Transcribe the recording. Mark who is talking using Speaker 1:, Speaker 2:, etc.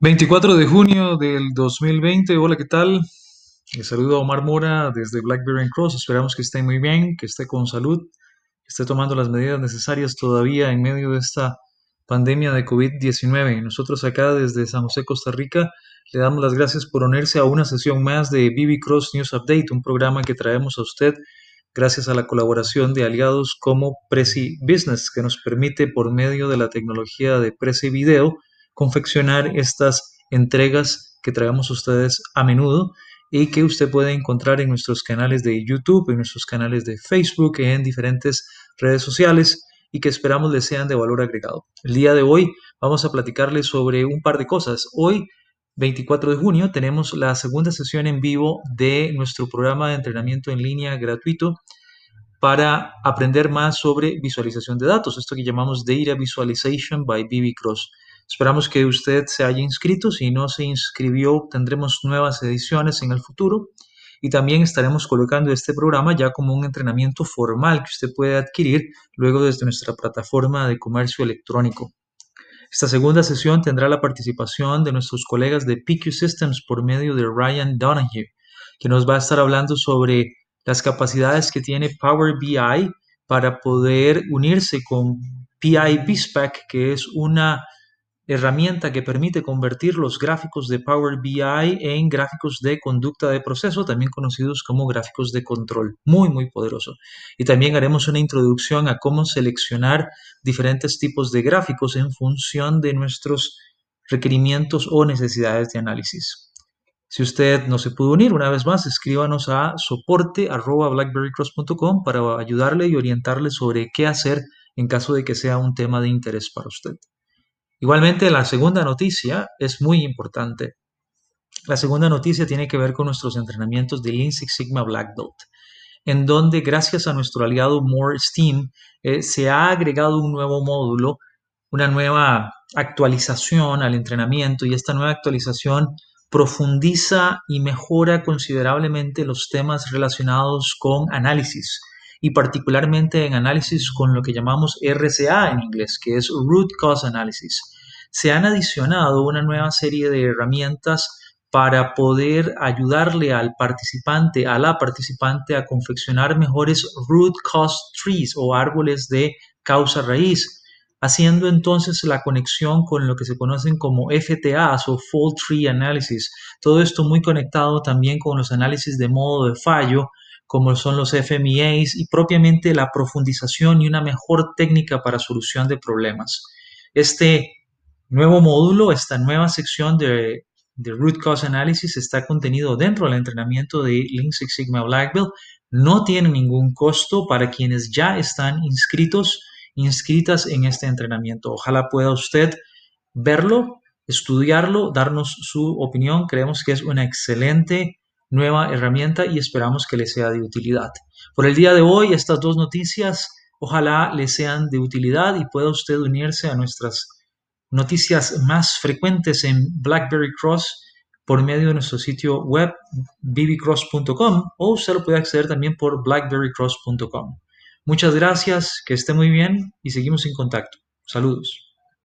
Speaker 1: 24 de junio del 2020, hola, ¿qué tal? Les saludo a Omar Mora desde Blackberry and Cross, esperamos que esté muy bien, que esté con salud, que esté tomando las medidas necesarias todavía en medio de esta pandemia de COVID-19. Nosotros acá desde San José, Costa Rica, le damos las gracias por unirse a una sesión más de BB Cross News Update, un programa que traemos a usted gracias a la colaboración de aliados como Prezi Business, que nos permite por medio de la tecnología de Prezi Video confeccionar estas entregas que traemos a ustedes a menudo y que usted puede encontrar en nuestros canales de YouTube, en nuestros canales de Facebook, en diferentes redes sociales y que esperamos les sean de valor agregado. El día de hoy vamos a platicarles sobre un par de cosas. Hoy, 24 de junio, tenemos la segunda sesión en vivo de nuestro programa de entrenamiento en línea gratuito para aprender más sobre visualización de datos, esto que llamamos Data Visualization by BB Cross. Esperamos que usted se haya inscrito. Si no se inscribió, tendremos nuevas ediciones en el futuro. Y también estaremos colocando este programa ya como un entrenamiento formal que usted puede adquirir luego desde nuestra plataforma de comercio electrónico. Esta segunda sesión tendrá la participación de nuestros colegas de PQ Systems por medio de Ryan Donahue, que nos va a estar hablando sobre las capacidades que tiene Power BI para poder unirse con PI BISPAC, que es una herramienta que permite convertir los gráficos de Power BI en gráficos de conducta de proceso, también conocidos como gráficos de control. Muy, muy poderoso. Y también haremos una introducción a cómo seleccionar diferentes tipos de gráficos en función de nuestros requerimientos o necesidades de análisis. Si usted no se pudo unir, una vez más, escríbanos a soporte.blackberrycross.com para ayudarle y orientarle sobre qué hacer en caso de que sea un tema de interés para usted. Igualmente, la segunda noticia es muy importante. La segunda noticia tiene que ver con nuestros entrenamientos de Lean Sigma Black Belt, en donde gracias a nuestro aliado More Steam eh, se ha agregado un nuevo módulo, una nueva actualización al entrenamiento y esta nueva actualización profundiza y mejora considerablemente los temas relacionados con análisis y particularmente en análisis con lo que llamamos RCA en inglés, que es Root Cause Analysis. Se han adicionado una nueva serie de herramientas para poder ayudarle al participante, a la participante a confeccionar mejores root cause trees o árboles de causa raíz, haciendo entonces la conexión con lo que se conocen como FTAs o Fault Tree Analysis. Todo esto muy conectado también con los análisis de modo de fallo, como son los FMEAs y propiamente la profundización y una mejor técnica para solución de problemas. Este nuevo módulo, esta nueva sección de, Root Cause Analysis está contenido dentro del entrenamiento de Lean Six Sigma Black Belt. No tiene ningún costo para quienes ya están inscritos, inscritas en este entrenamiento. Ojalá pueda usted verlo, estudiarlo, darnos su opinión. Creemos que es una excelente nueva herramienta y esperamos que le sea de utilidad. Por el día de hoy, estas dos noticias ojalá le sean de utilidad y pueda usted unirse a nuestras noticias más frecuentes en BlackBerry Cross por medio de nuestro sitio web bbcross.com o usted lo puede acceder también por blackberrycross.com. Muchas gracias, que esté muy bien y seguimos en contacto. Saludos.